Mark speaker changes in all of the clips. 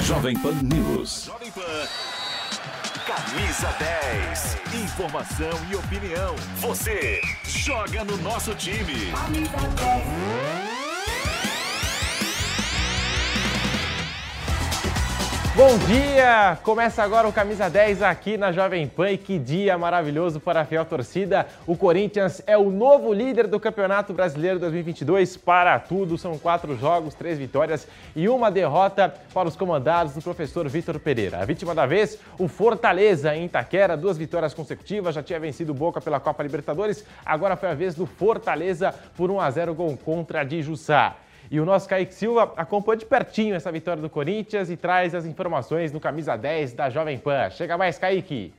Speaker 1: Jovem Pan News.
Speaker 2: Jovem Pan. Camisa 10. Informação e opinião. Você joga no nosso time. Camisa 10.
Speaker 3: Bom dia! Começa agora o Camisa 10 aqui na Jovem Pan e que dia maravilhoso para a fiel torcida. O Corinthians é o novo líder do Campeonato Brasileiro 2022 para tudo. São quatro jogos, três vitórias e uma derrota para os comandados do professor Vitor Pereira. A vítima da vez, o Fortaleza em Itaquera, duas vitórias consecutivas, já tinha vencido Boca pela Copa Libertadores, agora foi a vez do Fortaleza por 1 a 0 gol contra de Jussá. E o nosso Kaique Silva acompanha de pertinho essa vitória do Corinthians e traz as informações no camisa 10 da Jovem Pan. Chega mais, Kaique.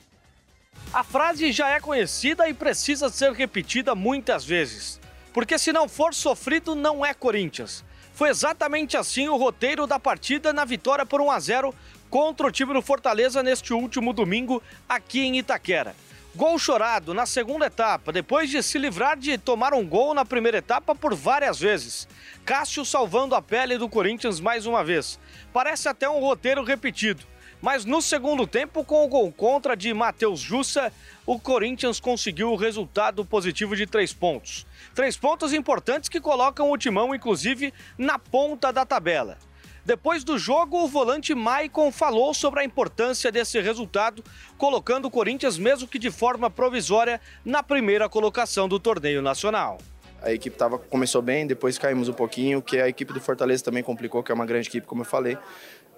Speaker 4: A frase já é conhecida e precisa ser repetida muitas vezes. Porque se não for sofrido, não é Corinthians. Foi exatamente assim o roteiro da partida na vitória por 1 a 0 contra o time do Fortaleza neste último domingo aqui em Itaquera. Gol chorado na segunda etapa, depois de se livrar de tomar um gol na primeira etapa por várias vezes. Cássio salvando a pele do Corinthians mais uma vez. Parece até um roteiro repetido. Mas no segundo tempo, com o gol contra de Matheus Jussa, o Corinthians conseguiu o resultado positivo de três pontos. Três pontos importantes que colocam o Timão, inclusive, na ponta da tabela. Depois do jogo, o volante Maicon falou sobre a importância desse resultado, colocando o Corinthians, mesmo que de forma provisória, na primeira colocação do torneio nacional.
Speaker 5: A equipe tava, começou bem, depois caímos um pouquinho, que a equipe do Fortaleza também complicou, que é uma grande equipe, como eu falei.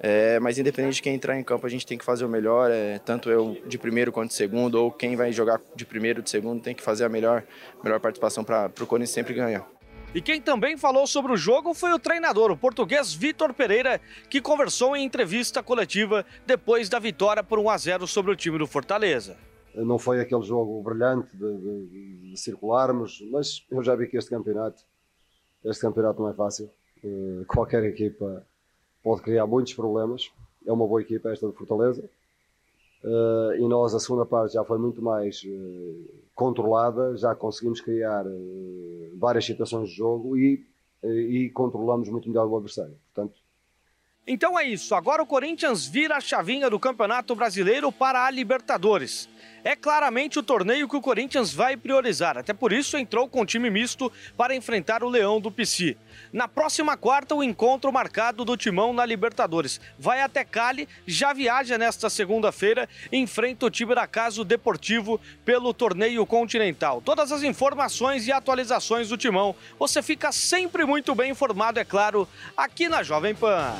Speaker 5: É, mas independente de quem entrar em campo, a gente tem que fazer o melhor, é, tanto eu de primeiro quanto de segundo, ou quem vai jogar de primeiro, de segundo, tem que fazer a melhor, melhor participação para o Corinthians sempre ganhar.
Speaker 4: E quem também falou sobre o jogo foi o treinador, o português Vitor Pereira, que conversou em entrevista coletiva depois da vitória por 1 a 0 sobre o time do Fortaleza.
Speaker 6: Não foi aquele jogo brilhante de, de, de circularmos, mas eu já vi que este campeonato, este campeonato não é fácil. Eh, qualquer equipa pode criar muitos problemas. É uma boa equipa esta do Fortaleza. Uh, e nós, a segunda parte já foi muito mais uh, controlada, já conseguimos criar uh, várias situações de jogo e, e controlamos muito melhor o adversário. Portanto,
Speaker 4: então é isso, agora o Corinthians vira a chavinha do Campeonato Brasileiro para a Libertadores. É claramente o torneio que o Corinthians vai priorizar, até por isso entrou com time misto para enfrentar o Leão do PC. Na próxima quarta, o encontro marcado do Timão na Libertadores. Vai até Cali, já viaja nesta segunda-feira enfrenta o time da Caso Deportivo pelo torneio continental. Todas as informações e atualizações do Timão, você fica sempre muito bem informado, é claro, aqui na Jovem Pan.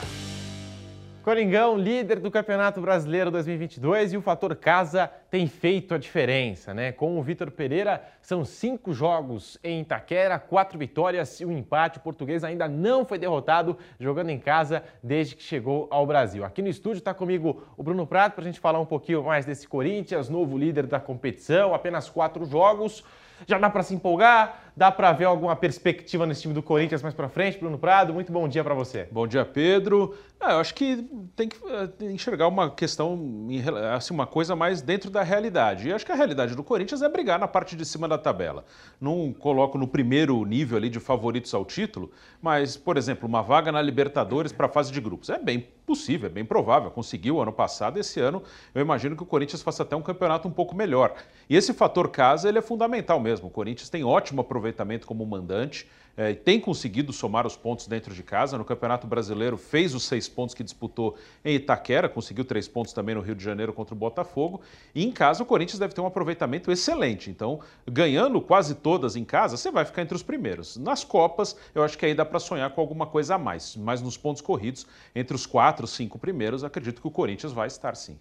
Speaker 3: Coringão, líder do Campeonato Brasileiro 2022 e o fator casa tem feito a diferença, né? Com o Vitor Pereira, são cinco jogos em Itaquera, quatro vitórias e um empate. O português ainda não foi derrotado jogando em casa desde que chegou ao Brasil. Aqui no estúdio está comigo o Bruno Prato para a gente falar um pouquinho mais desse Corinthians, novo líder da competição, apenas quatro jogos. Já dá para se empolgar? Dá para ver alguma perspectiva nesse time do Corinthians mais para frente? Bruno Prado, muito bom dia para você.
Speaker 7: Bom dia, Pedro. Ah, eu acho que tem que eh, enxergar uma questão, assim, uma coisa mais dentro da realidade. E acho que a realidade do Corinthians é brigar na parte de cima da tabela. Não coloco no primeiro nível ali de favoritos ao título, mas, por exemplo, uma vaga na Libertadores para a fase de grupos. É bem possível, é bem provável. Conseguiu ano passado, esse ano eu imagino que o Corinthians faça até um campeonato um pouco melhor. E esse fator casa ele é fundamental mesmo. O Corinthians tem ótimo aproveitamento como mandante, é, tem conseguido somar os pontos dentro de casa. No Campeonato Brasileiro fez os seis pontos que disputou em Itaquera, conseguiu três pontos também no Rio de Janeiro contra o Botafogo. E em casa o Corinthians deve ter um aproveitamento excelente. Então, ganhando quase todas em casa, você vai ficar entre os primeiros. Nas Copas, eu acho que aí dá para sonhar com alguma coisa a mais. Mas nos pontos corridos, entre os quatro, cinco primeiros, acredito que o Corinthians vai estar sim.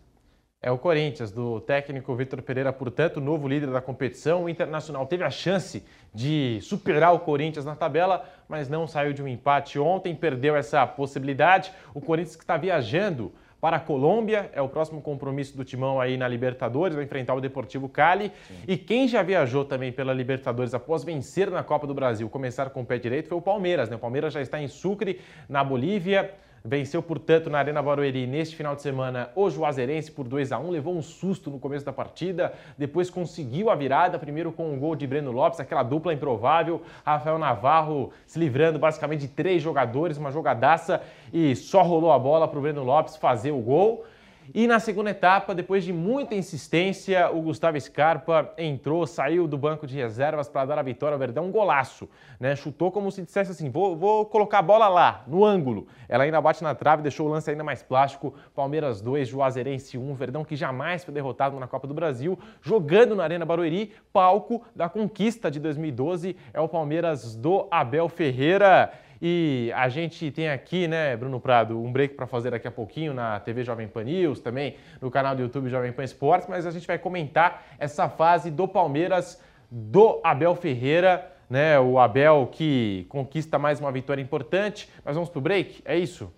Speaker 3: É o Corinthians, do técnico Vitor Pereira, portanto, novo líder da competição. O Internacional teve a chance de superar o Corinthians na tabela, mas não saiu de um empate ontem, perdeu essa possibilidade. O Corinthians que está viajando para a Colômbia, é o próximo compromisso do Timão aí na Libertadores, vai enfrentar o Deportivo Cali. Sim. E quem já viajou também pela Libertadores após vencer na Copa do Brasil, começar com o pé direito, foi o Palmeiras. Né? O Palmeiras já está em Sucre, na Bolívia venceu, portanto, na Arena Barueri neste final de semana o Juazeirense por 2 a 1 levou um susto no começo da partida, depois conseguiu a virada, primeiro com um gol de Breno Lopes, aquela dupla improvável, Rafael Navarro se livrando basicamente de três jogadores, uma jogadaça e só rolou a bola para o Breno Lopes fazer o gol. E na segunda etapa, depois de muita insistência, o Gustavo Scarpa entrou, saiu do banco de reservas para dar a vitória ao Verdão, um golaço, né? Chutou como se dissesse assim: vou, vou colocar a bola lá, no ângulo. Ela ainda bate na trave, deixou o lance ainda mais plástico. Palmeiras 2, Juazeirense 1, Verdão que jamais foi derrotado na Copa do Brasil, jogando na Arena Barueri, palco da conquista de 2012, é o Palmeiras do Abel Ferreira. E a gente tem aqui, né, Bruno Prado, um break para fazer daqui a pouquinho na TV Jovem Pan News, também no canal do YouTube Jovem Pan Esportes, mas a gente vai comentar essa fase do Palmeiras do Abel Ferreira, né? O Abel que conquista mais uma vitória importante. Mas vamos pro break? É isso?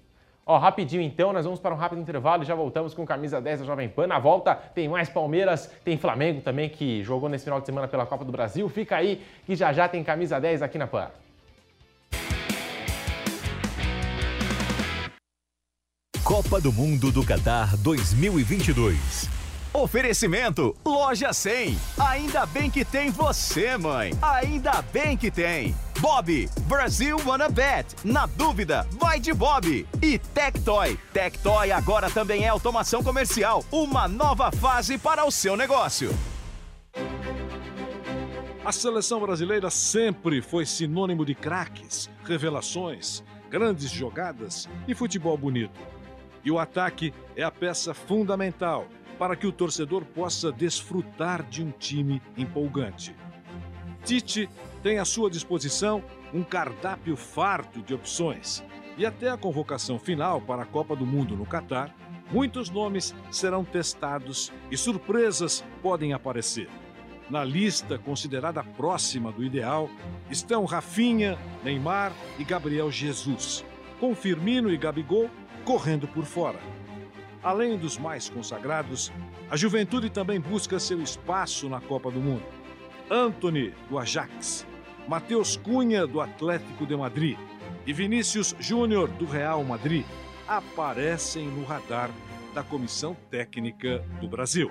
Speaker 3: Ó, rapidinho então, nós vamos para um rápido intervalo e já voltamos com camisa 10 da Jovem Pan. Na volta tem mais Palmeiras, tem Flamengo também que jogou nesse final de semana pela Copa do Brasil. Fica aí que já já tem camisa 10 aqui na Pan.
Speaker 2: Copa do Mundo do Catar 2022. Oferecimento Loja 100. Ainda bem que tem você, mãe. Ainda bem que tem. Bob, Brasil Wanna Bet. Na dúvida, vai de Bob. E Tectoy. Tectoy agora também é automação comercial. Uma nova fase para o seu negócio.
Speaker 1: A seleção brasileira sempre foi sinônimo de craques, revelações, grandes jogadas e futebol bonito. E o ataque é a peça fundamental para que o torcedor possa desfrutar de um time empolgante. Tite tem à sua disposição um cardápio farto de opções. E até a convocação final para a Copa do Mundo no Catar, muitos nomes serão testados e surpresas podem aparecer. Na lista considerada próxima do ideal estão Rafinha, Neymar e Gabriel Jesus, com Firmino e Gabigol correndo por fora. Além dos mais consagrados, a juventude também busca seu espaço na Copa do Mundo. Anthony, do Ajax, Matheus Cunha, do Atlético de Madrid e Vinícius Júnior, do Real Madrid, aparecem no radar da Comissão Técnica do Brasil.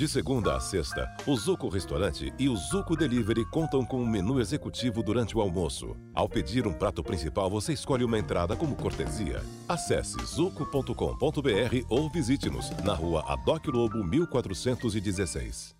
Speaker 8: De segunda a sexta, o Zuco Restaurante e o Zuco Delivery contam com um menu executivo durante o almoço. Ao pedir um prato principal, você escolhe uma entrada como cortesia. Acesse zuco.com.br ou visite-nos na rua Adoc Lobo 1416.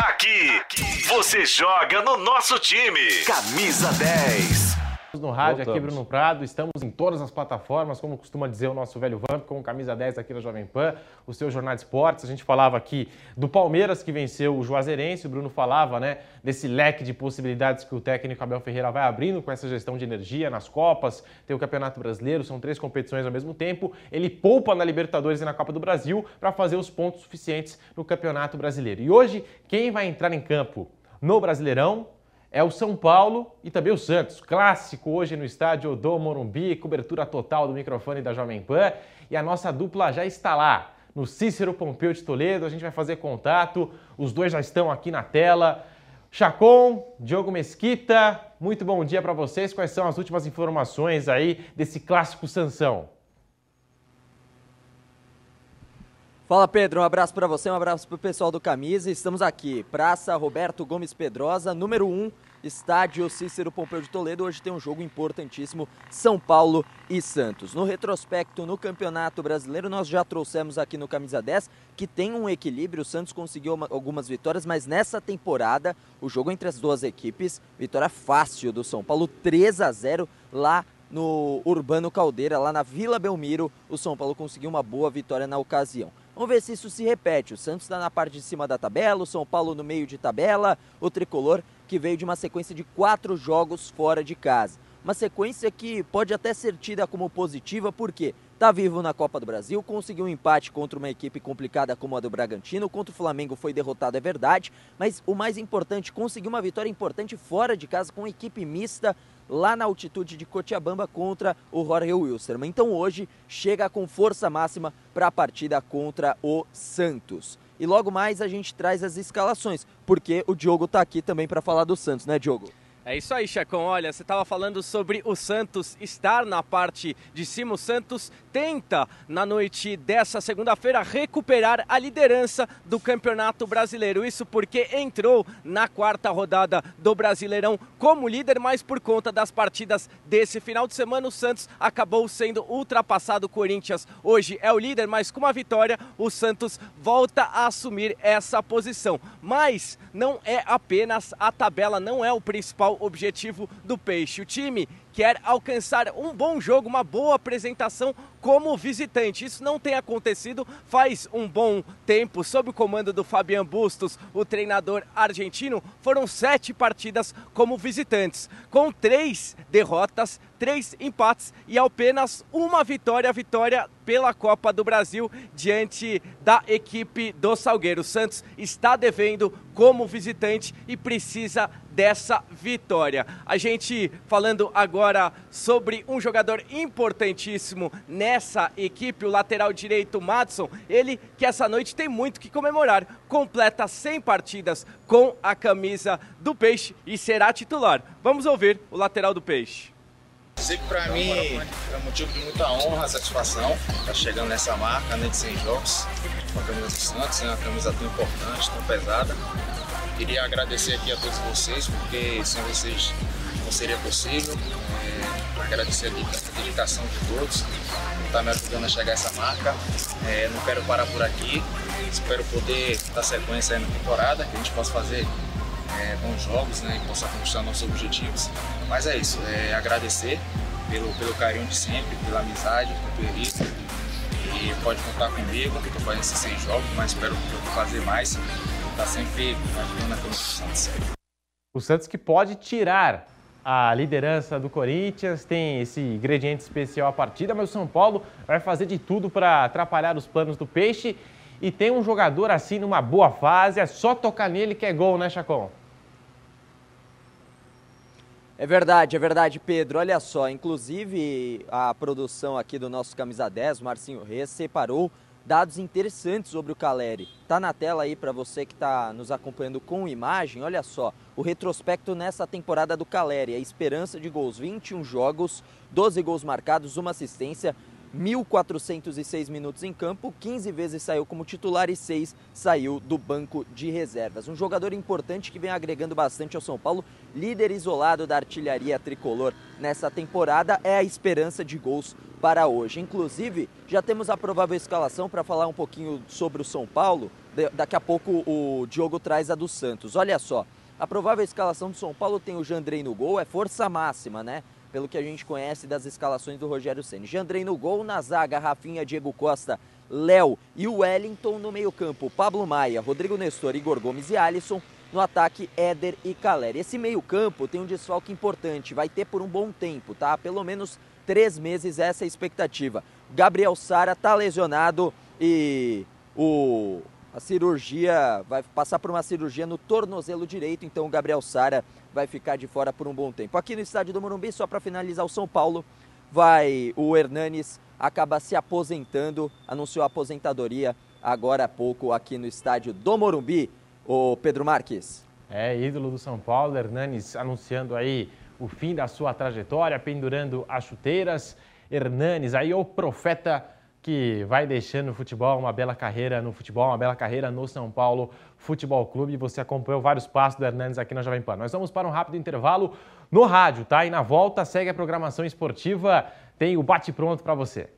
Speaker 2: Aqui, você joga no nosso time. Camisa 10.
Speaker 3: No rádio, aqui
Speaker 7: Voltamos.
Speaker 3: Bruno Prado, estamos em todas as plataformas, como costuma dizer o nosso velho Vamp, com camisa 10 aqui na Jovem Pan, o seu Jornal de Esportes. A gente falava aqui do Palmeiras que venceu o Juazeirense, o Bruno falava, né, desse leque de possibilidades que o técnico Abel Ferreira vai abrindo com essa gestão de energia nas Copas, tem o Campeonato Brasileiro, são três competições ao mesmo tempo. Ele poupa na Libertadores e na Copa do Brasil para fazer os pontos suficientes no Campeonato Brasileiro. E hoje, quem vai entrar em campo no Brasileirão é o São Paulo e também o Santos. Clássico hoje no estádio do Morumbi, cobertura total do microfone da Jovem Pan. E a nossa dupla já está lá. no Cícero Pompeu de Toledo. A gente vai fazer contato, os dois já estão aqui na tela. Chacon, Diogo Mesquita, muito bom dia para vocês. Quais são as últimas informações aí desse clássico Sansão?
Speaker 9: Fala Pedro, um abraço para você, um abraço para o pessoal do Camisa. Estamos aqui, Praça Roberto Gomes Pedrosa, número 1, Estádio Cícero Pompeu de Toledo. Hoje tem um jogo importantíssimo, São Paulo e Santos. No retrospecto no Campeonato Brasileiro, nós já trouxemos aqui no Camisa 10 que tem um equilíbrio. O Santos conseguiu uma, algumas vitórias, mas nessa temporada, o jogo entre as duas equipes, vitória fácil do São Paulo, 3 a 0 lá no Urbano Caldeira, lá na Vila Belmiro, o São Paulo conseguiu uma boa vitória na ocasião. Vamos ver se isso se repete. O Santos está na parte de cima da tabela, o São Paulo no meio de tabela, o tricolor que veio de uma sequência de quatro jogos fora de casa. Uma sequência que pode até ser tida como positiva, porque está vivo na Copa do Brasil, conseguiu um empate contra uma equipe complicada como a do Bragantino, contra o Flamengo foi derrotado, é verdade, mas o mais importante, conseguiu uma vitória importante fora de casa com uma equipe mista lá na altitude de Cochabamba contra o Jorge Wilstermann. Então hoje chega com força máxima para a partida contra o Santos. E logo mais a gente traz as escalações, porque o Diogo está aqui também para falar do Santos, né, Diogo?
Speaker 10: É isso aí, Chacon. Olha, você estava falando sobre o Santos estar na parte de cima. O Santos tenta, na noite dessa segunda-feira, recuperar a liderança do Campeonato Brasileiro. Isso porque entrou na quarta rodada do Brasileirão como líder, mas por conta das partidas desse final de semana, o Santos acabou sendo ultrapassado. O Corinthians hoje é o líder, mas com uma vitória, o Santos volta a assumir essa posição. Mas não é apenas a tabela, não é o principal principal objetivo do Peixe. O time quer alcançar um bom jogo, uma boa apresentação como visitante. Isso não tem acontecido faz um bom tempo. Sob o comando do Fabian Bustos, o treinador argentino, foram sete partidas como visitantes, com três derrotas, três empates e apenas uma vitória, vitória pela Copa do Brasil diante da equipe do Salgueiro. Santos está devendo como visitante e precisa dessa vitória. A gente falando agora sobre um jogador importantíssimo nessa equipe, o lateral direito Madison, ele que essa noite tem muito que comemorar. Completa 100 partidas com a camisa do Peixe e será titular. Vamos ouvir o lateral do Peixe.
Speaker 11: Sei que para mim é motivo de muita honra, satisfação, estar tá chegando nessa marca, né, de 100 jogos, com a camisa do Santos, é uma camisa tão importante, tão pesada. Queria agradecer aqui a todos vocês, porque sem vocês não seria possível. É, agradecer a dedicação de todos, por estar me ajudando a chegar a essa marca. É, não quero parar por aqui, espero poder dar sequência na temporada, que a gente possa fazer é, bons jogos né, e possa conquistar nossos objetivos. Mas é isso, é, agradecer pelo, pelo carinho de sempre, pela amizade, companheirismo. E pode contar comigo, que estou fazendo esses seis jogos, mas espero fazer mais. Está sempre ajudando a camisa do Santos.
Speaker 3: O Santos que pode tirar a liderança do Corinthians, tem esse ingrediente especial à partida, mas o São Paulo vai fazer de tudo para atrapalhar os planos do Peixe. E tem um jogador assim numa boa fase, é só tocar nele que é gol, né, Chacon?
Speaker 9: É verdade, é verdade, Pedro. Olha só, inclusive a produção aqui do nosso Camisa 10, Marcinho Reis, separou dados interessantes sobre o Caleri. Tá na tela aí para você que está nos acompanhando com imagem. Olha só, o retrospecto nessa temporada do Caleri, a esperança de gols, 21 jogos, 12 gols marcados, uma assistência, 1.406 minutos em campo, 15 vezes saiu como titular e 6 saiu do banco de reservas. Um jogador importante que vem agregando bastante ao São Paulo, líder isolado da artilharia tricolor nessa temporada, é a esperança de gols para hoje. Inclusive, já temos a provável escalação para falar um pouquinho sobre o São Paulo. Daqui a pouco o Diogo traz a do Santos. Olha só, a provável escalação do São Paulo tem o Jandrei no gol, é força máxima, né? pelo que a gente conhece das escalações do Rogério Ceni. Jandrei no gol, na zaga, Rafinha, Diego Costa, Léo e Wellington no meio-campo, Pablo Maia, Rodrigo Nestor, Igor Gomes e Alisson. No ataque, Éder e Caleri. Esse meio-campo tem um desfalque importante, vai ter por um bom tempo, tá? Pelo menos três meses essa é a expectativa. Gabriel Sara tá lesionado e o a cirurgia vai passar por uma cirurgia no tornozelo direito, então o Gabriel Sara vai ficar de fora por um bom tempo. Aqui no estádio do Morumbi, só para finalizar o São Paulo, vai o Hernanes acaba se aposentando, anunciou a aposentadoria agora há pouco aqui no estádio do Morumbi, o Pedro Marques.
Speaker 3: É, ídolo do São Paulo, Hernanes anunciando aí o fim da sua trajetória, pendurando as chuteiras. Hernanes, aí o profeta que vai deixando o futebol, uma bela carreira no futebol, uma bela carreira no São Paulo Futebol Clube. Você acompanhou vários passos do Hernandes aqui na Jovem Pan. Nós vamos para um rápido intervalo no rádio, tá? E na volta segue a programação esportiva, tem o bate-pronto para você.